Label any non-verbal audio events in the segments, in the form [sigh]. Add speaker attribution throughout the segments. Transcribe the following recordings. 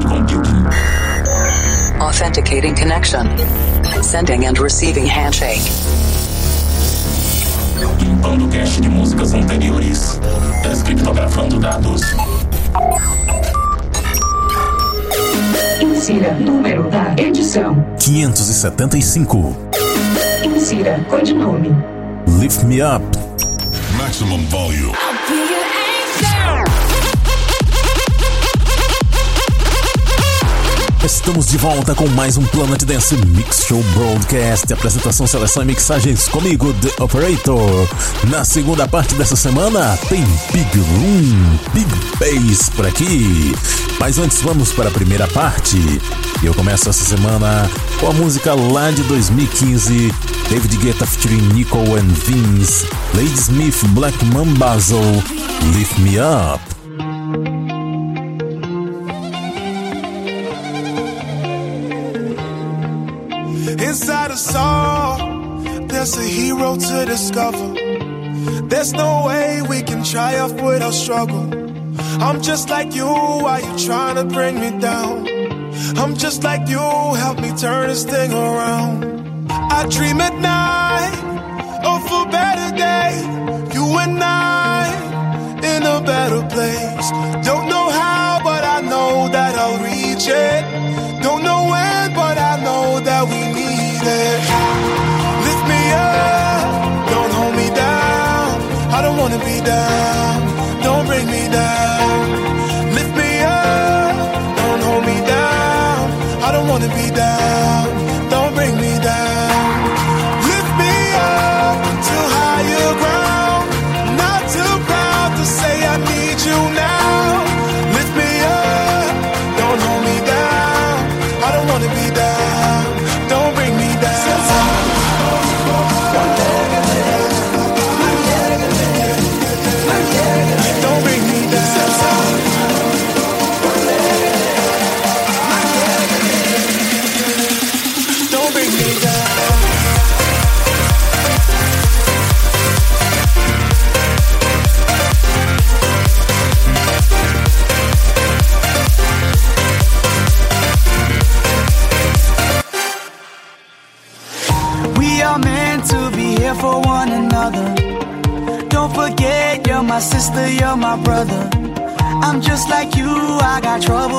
Speaker 1: cloud computing.
Speaker 2: Authenticating connection. Sending and receiving handshake.
Speaker 1: Limpando cache de músicas anteriores. Descriptografando dados.
Speaker 3: Insira número da edição.
Speaker 4: 575.
Speaker 3: Insira codinome.
Speaker 4: Lift Me Up.
Speaker 5: Maximum volume.
Speaker 4: Estamos de volta com mais um Planet Dance Mix Show Broadcast. Apresentação, seleção e mixagens comigo, The Operator. Na segunda parte dessa semana tem Big Room, Big Bass por aqui. Mas antes vamos para a primeira parte. Eu começo essa semana com a música lá de 2015, David Guetta featuring Nico and Vince, Lady Smith, Black Mambazo, Lift Me Up.
Speaker 6: There's a hero to discover. There's no way we can triumph without struggle. I'm just like you, why you trying to bring me down? I'm just like you, help me turn this thing around. I dream at night of a better day. You and I in a better place. Don't know how, but I know that I'll reach it. Down. I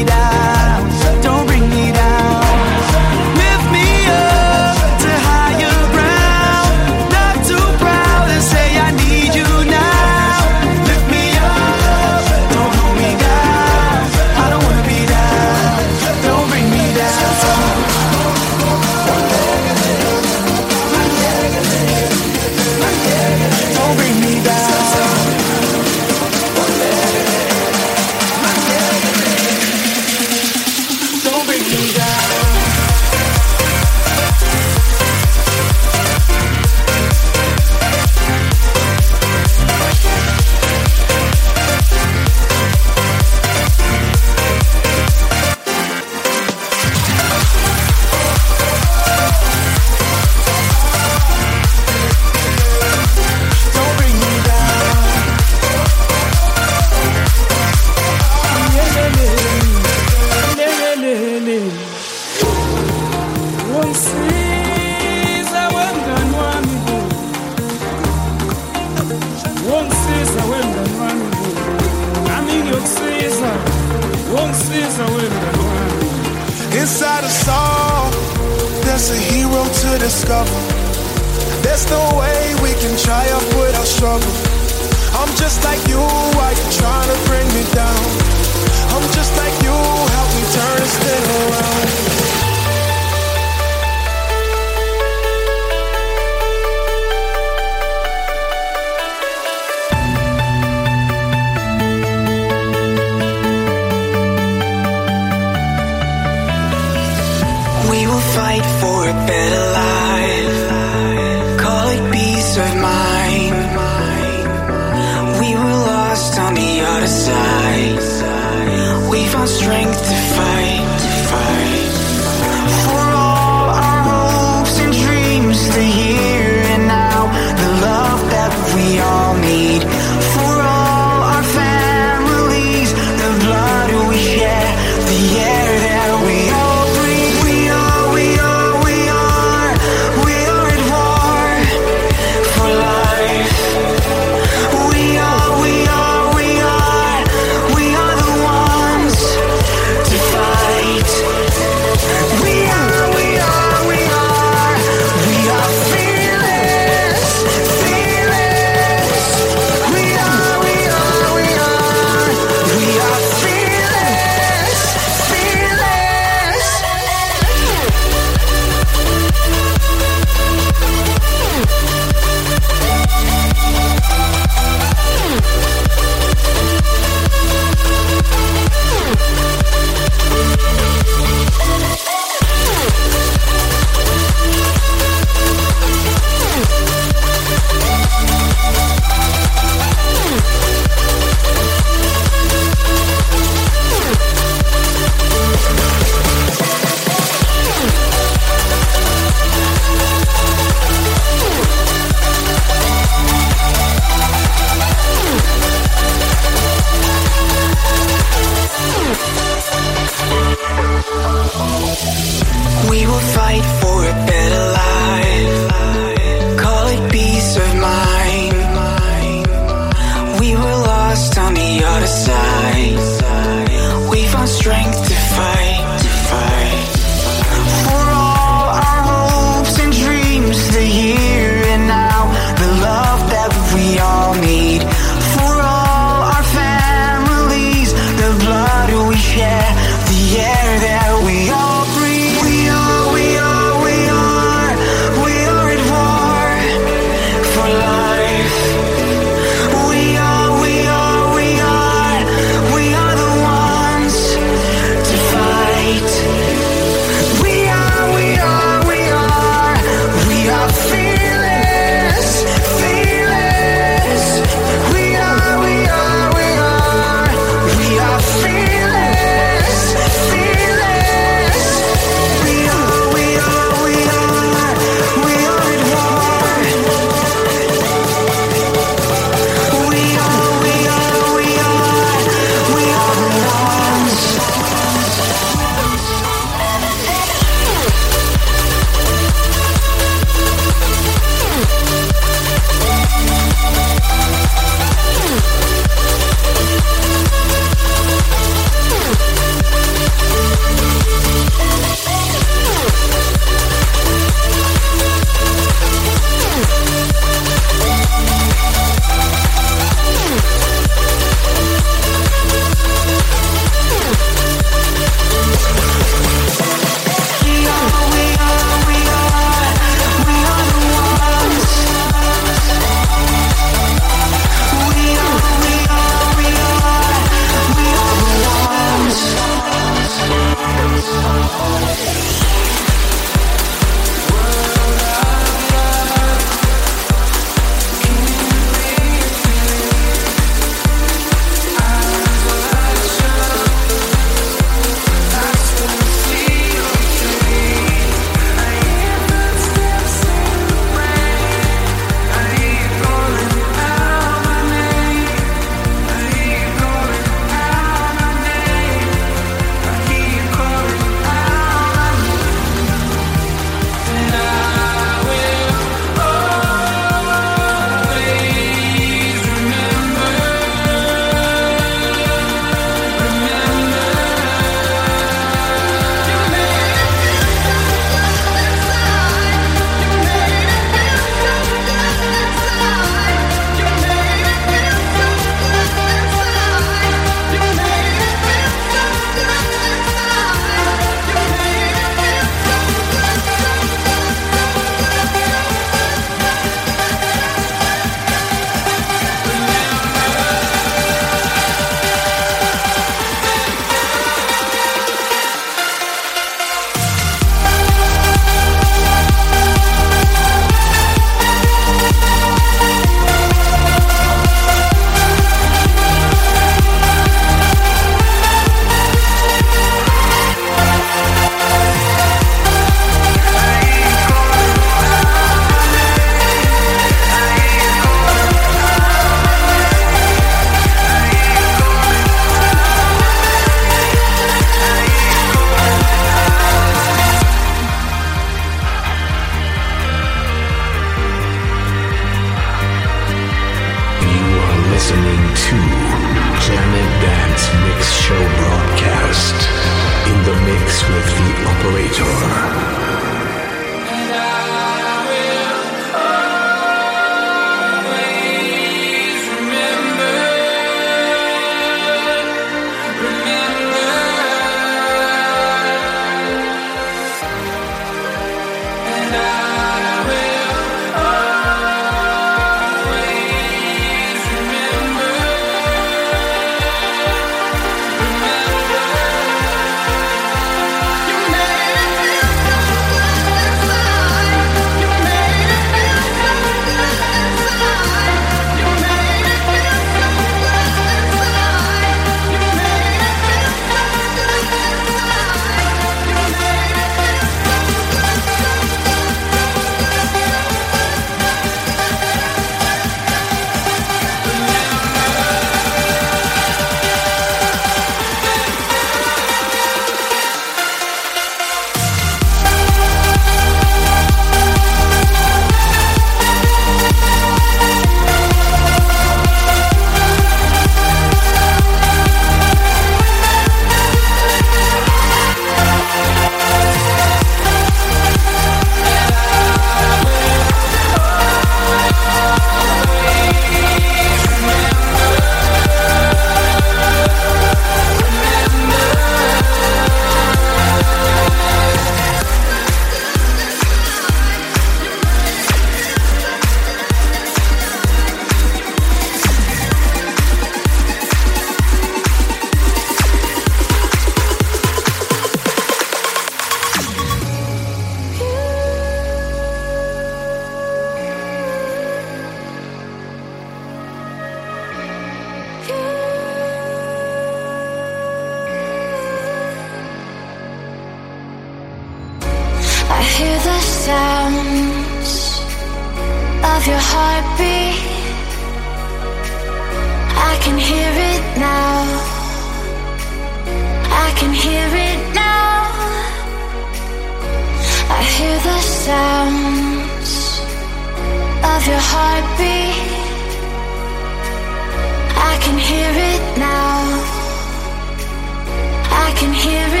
Speaker 7: hear it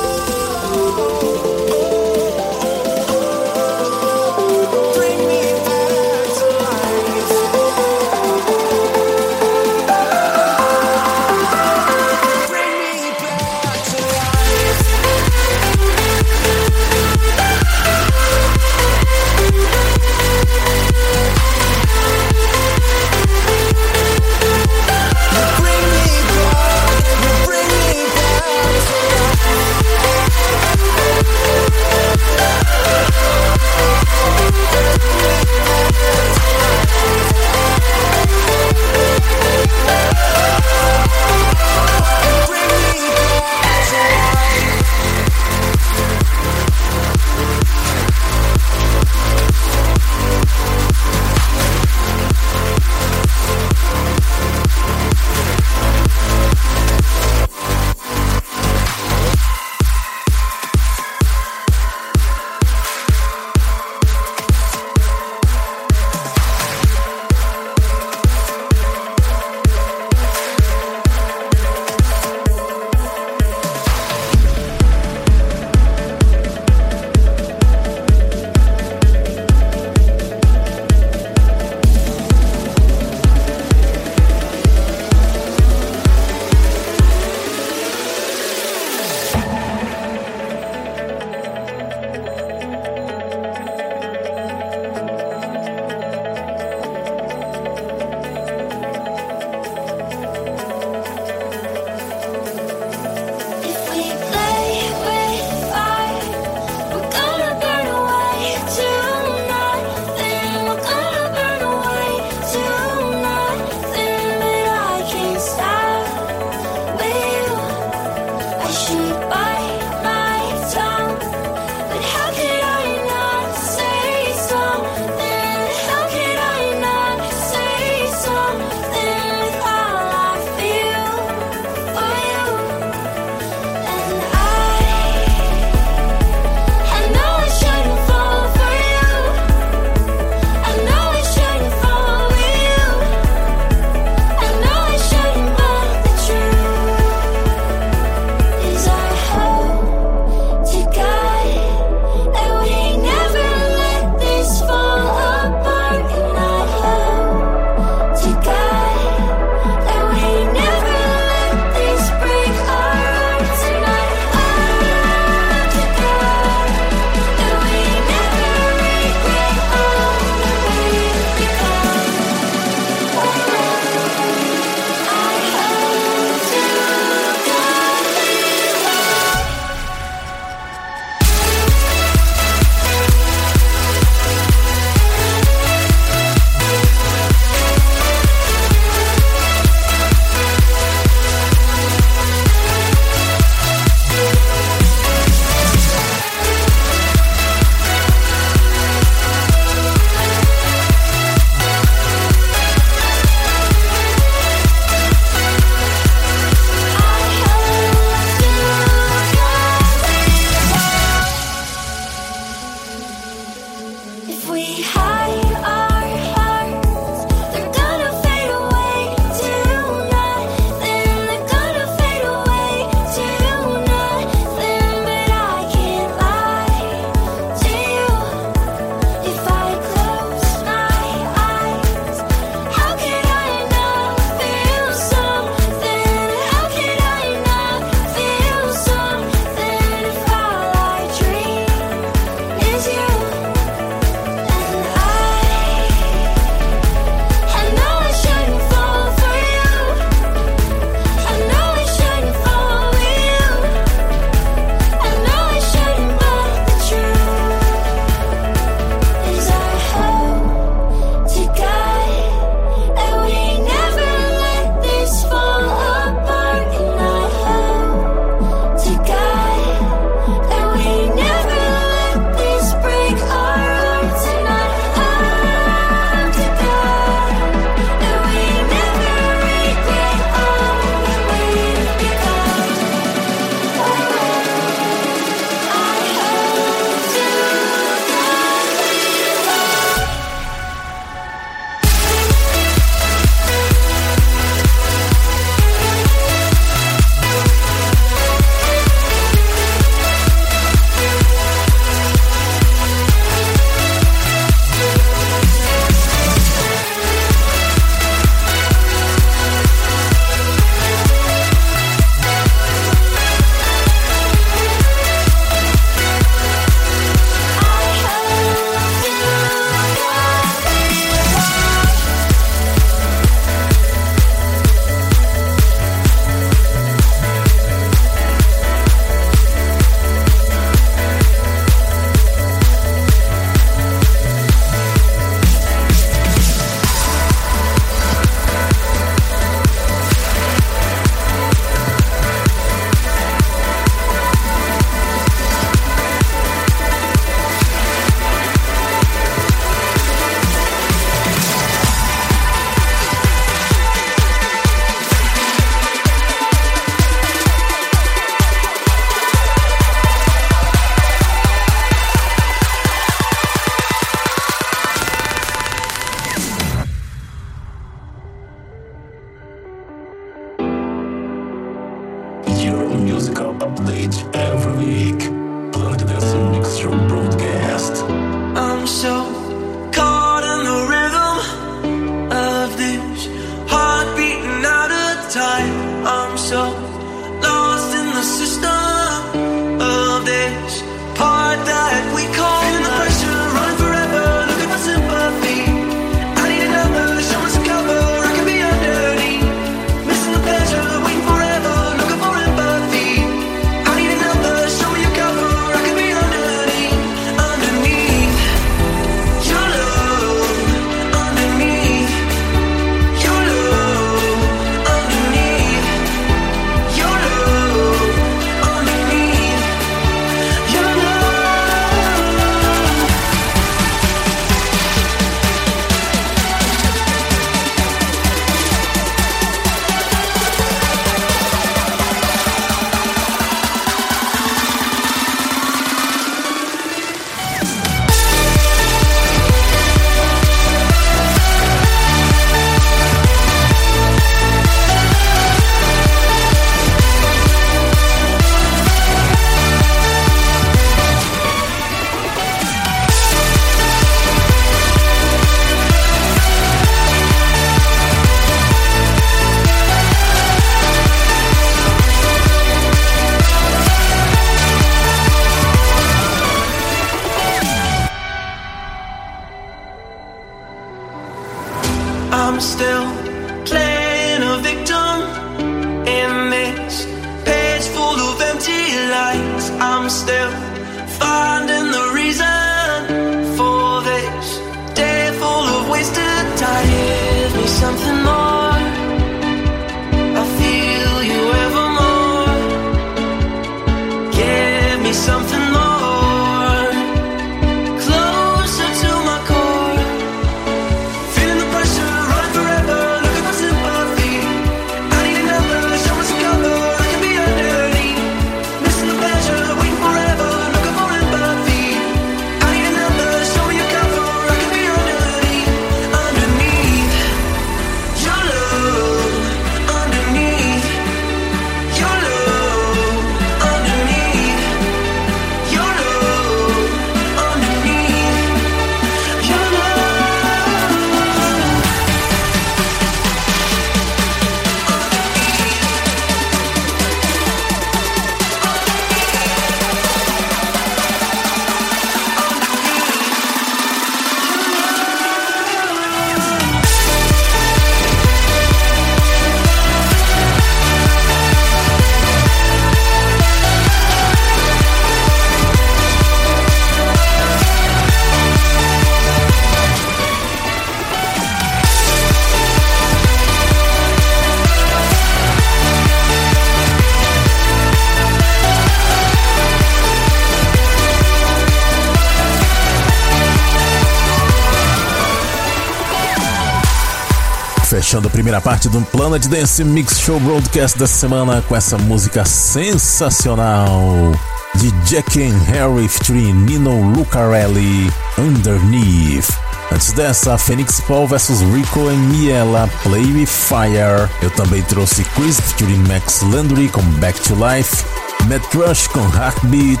Speaker 4: Fechando a primeira parte do Planet Dance Mix Show Broadcast dessa semana com essa música sensacional de Jack and Harry featuring Nino Lucarelli, Underneath. Antes dessa, Phoenix Paul vs Rico e Miela, Play With Fire. Eu também trouxe Chris featuring Max Landry com Back to Life, Matt Rush com Heartbeat,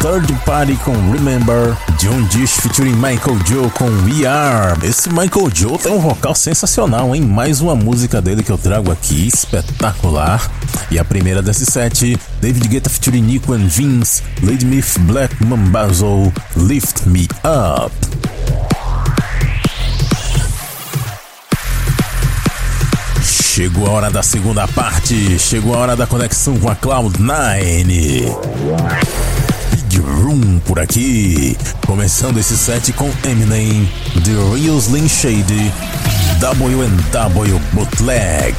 Speaker 4: Third Party com Remember, John Dish featuring Michael Joe com We Are. Esse Michael Joe tem um vocal sensacional, hein? Mais uma música dele que eu trago aqui, espetacular. E a primeira desse set, David Guetta featuring Nico and Vince, Lady Myth Black Mambazo, Lift Me Up. Chegou a hora da segunda parte, chegou a hora da conexão com a Cloud9. Room por aqui. Começando esse set com Eminem, The Real Slim Shady, W&W Bootleg.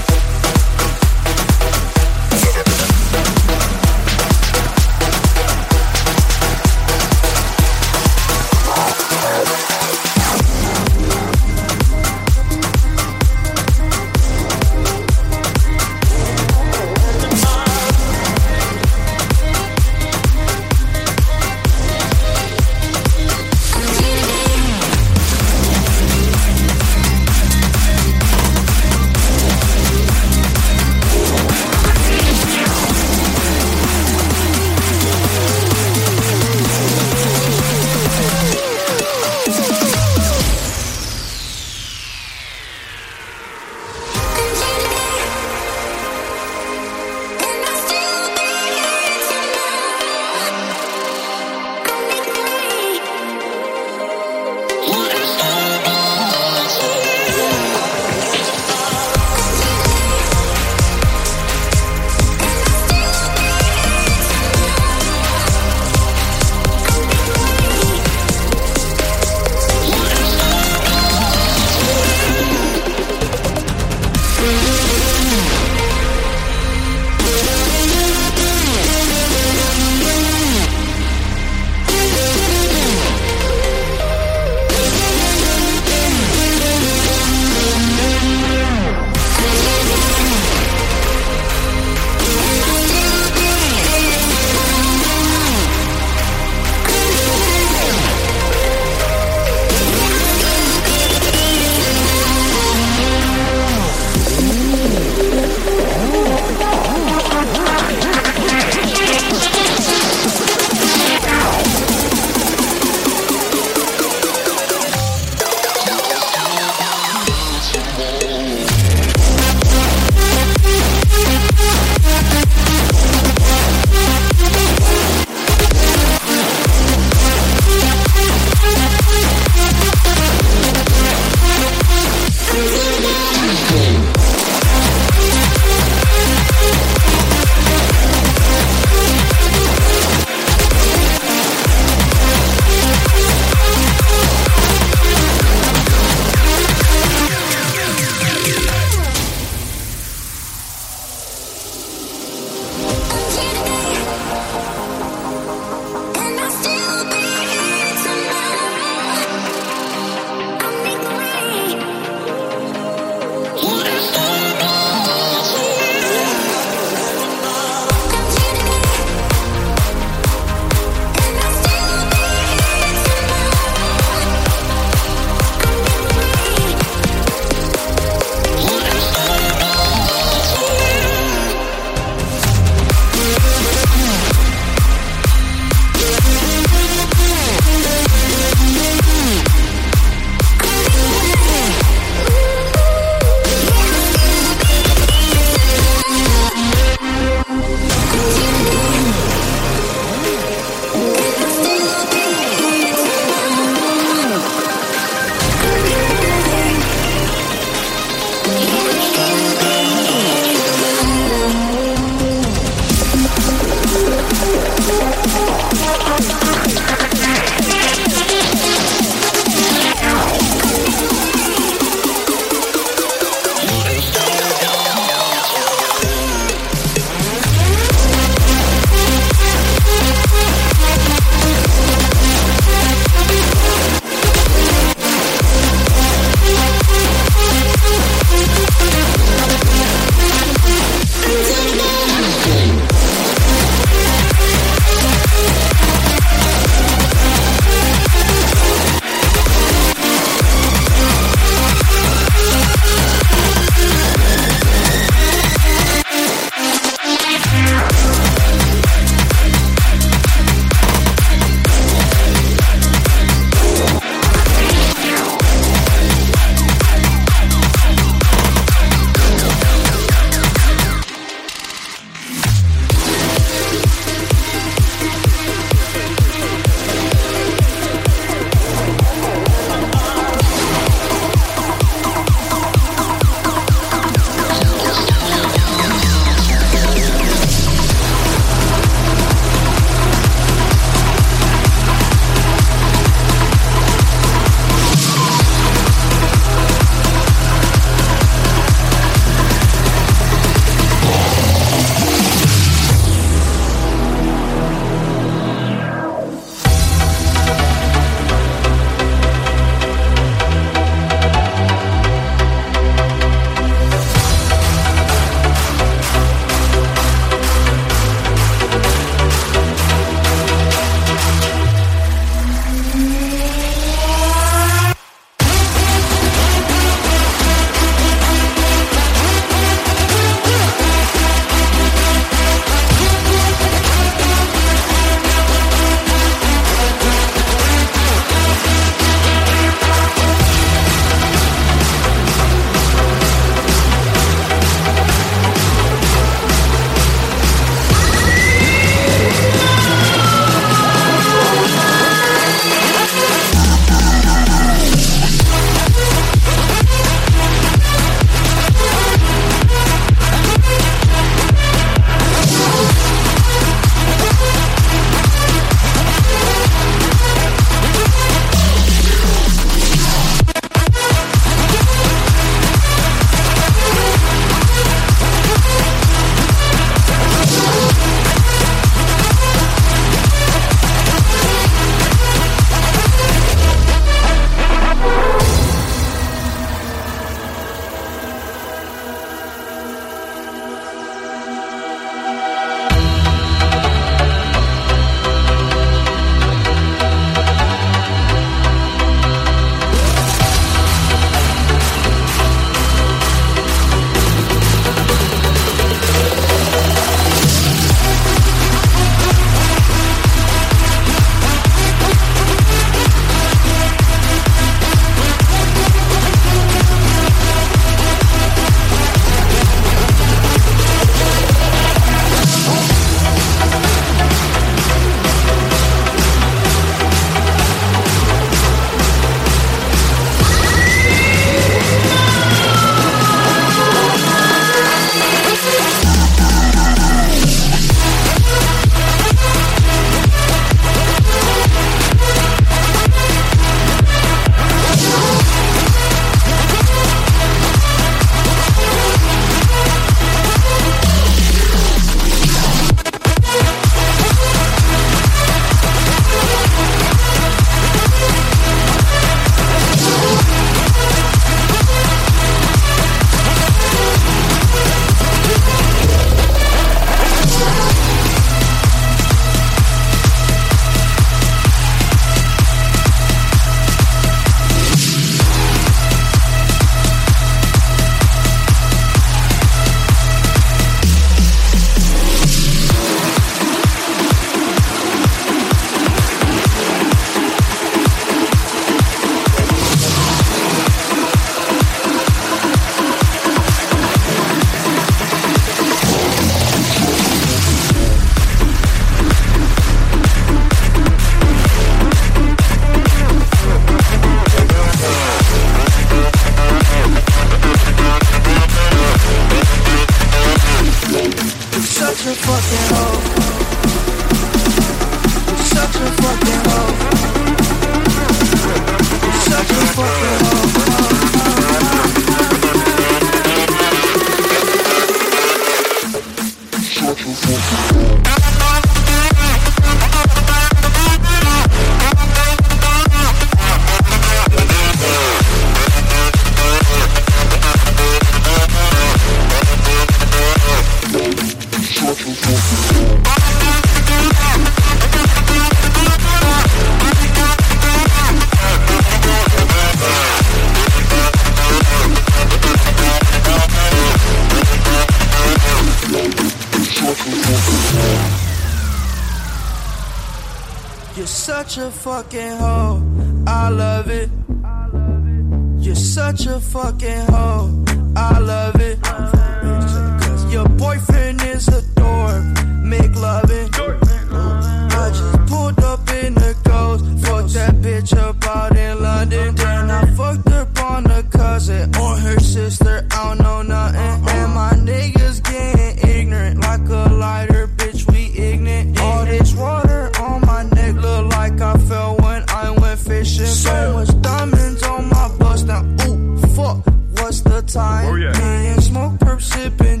Speaker 8: time.
Speaker 9: Oh, yeah.
Speaker 8: Smoke, perp, sip, and.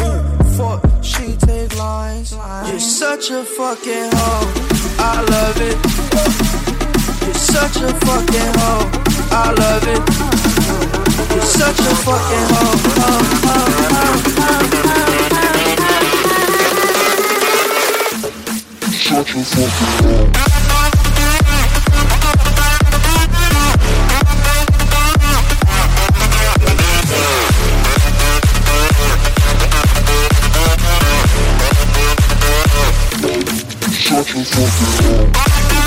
Speaker 8: Ooh, fuck, she take lines. You're such a fucking hoe. I love it. You're such a fucking hoe. I love it. You're such a fucking hoe. Oh, oh, oh, oh, oh. Such a fucking hoe.
Speaker 4: motherfucker.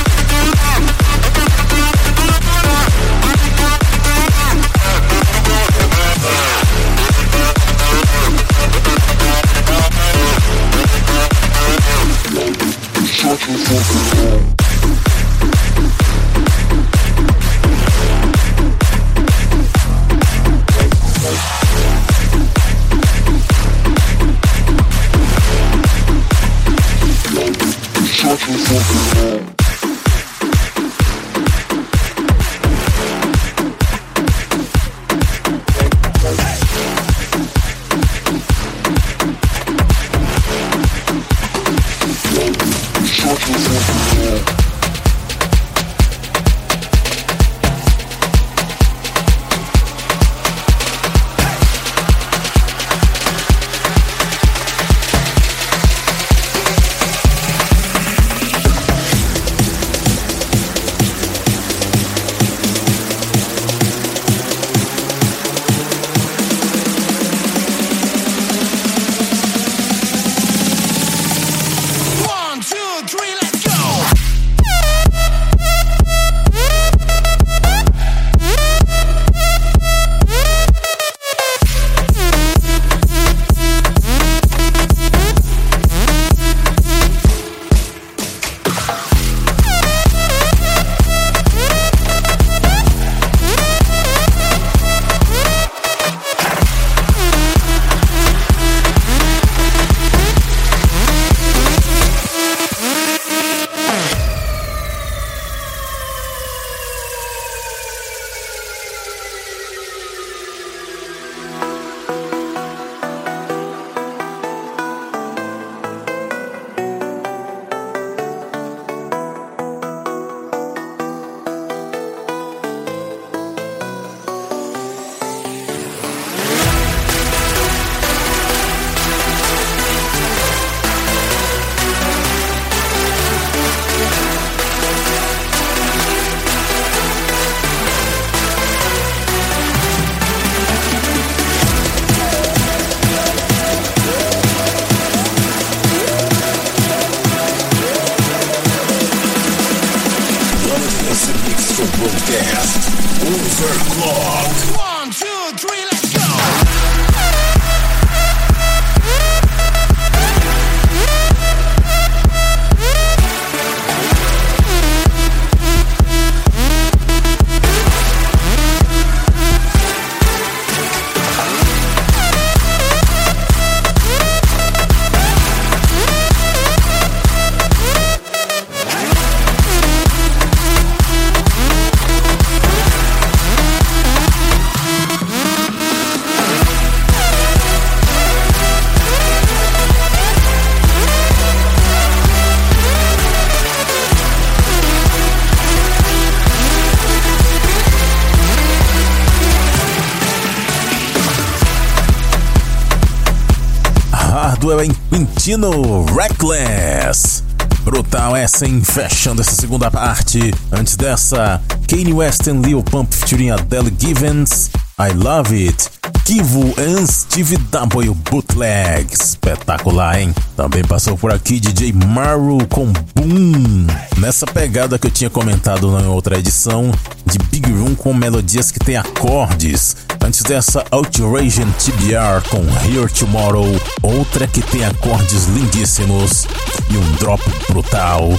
Speaker 4: Hardwell em Quintino Reckless. Brutal essa? Fechando essa segunda parte. Antes dessa, Kanye West e Lil Pump featuring Adele Givens. I Love It. Kivo and Steve W Bootleg. Espetacular, hein? Também passou por aqui DJ Maru com Boom. Nessa pegada que eu tinha comentado na outra edição de Big Room com melodias que tem acordes. Antes dessa, Outrage TBR com Here Tomorrow, outra que tem acordes lindíssimos e um drop brutal.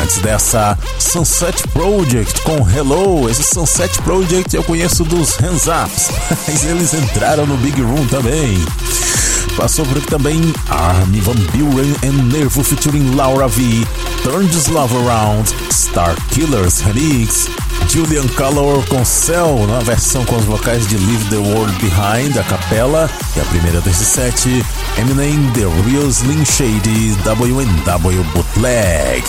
Speaker 4: Antes dessa, Sunset Project com Hello. Esse Sunset Project eu conheço dos Hands Ups, [laughs] mas eles entraram no Big Room também. Passou por aqui também Army Van Buren and Nervo featuring Laura V, Turn This Love Around, Star Killers Remix, Julian Color com Cell na versão com os vocais de Leave the World Behind, a capela, e a primeira desses sete, Eminem The Real Slim Shady WNW Bootleg.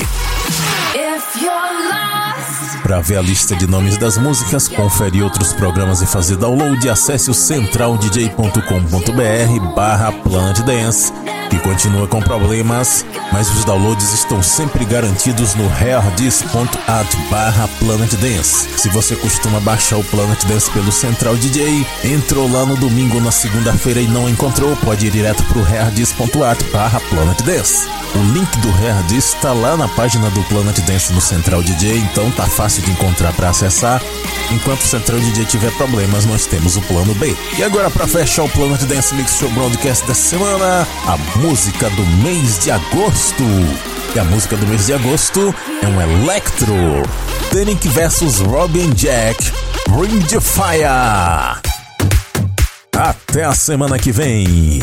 Speaker 4: Para ver a lista de nomes das músicas, conferir outros programas e fazer download, acesse o centraldj.com.br barra Planet Dance, que continua com problemas, mas os downloads estão sempre garantidos no hairdis.at barra Planet Dance. Se você costuma baixar o Planet Dance pelo Central DJ, entrou lá no domingo ou na segunda-feira e não encontrou, pode ir direto pro hairdis.at barra Planet Dance. O link do Hairdis está lá na página do Planet Dance no Central DJ, então tá fácil de encontrar para acessar. Enquanto o Central DJ tiver problemas, nós temos o plano B. E agora, para fechar o Planet Dance Mix Show Broadcast dessa semana, a música do mês de agosto. E a música do mês de agosto é um Electro. Danik vs Robin Jack, Bring the Fire. Até a semana que vem.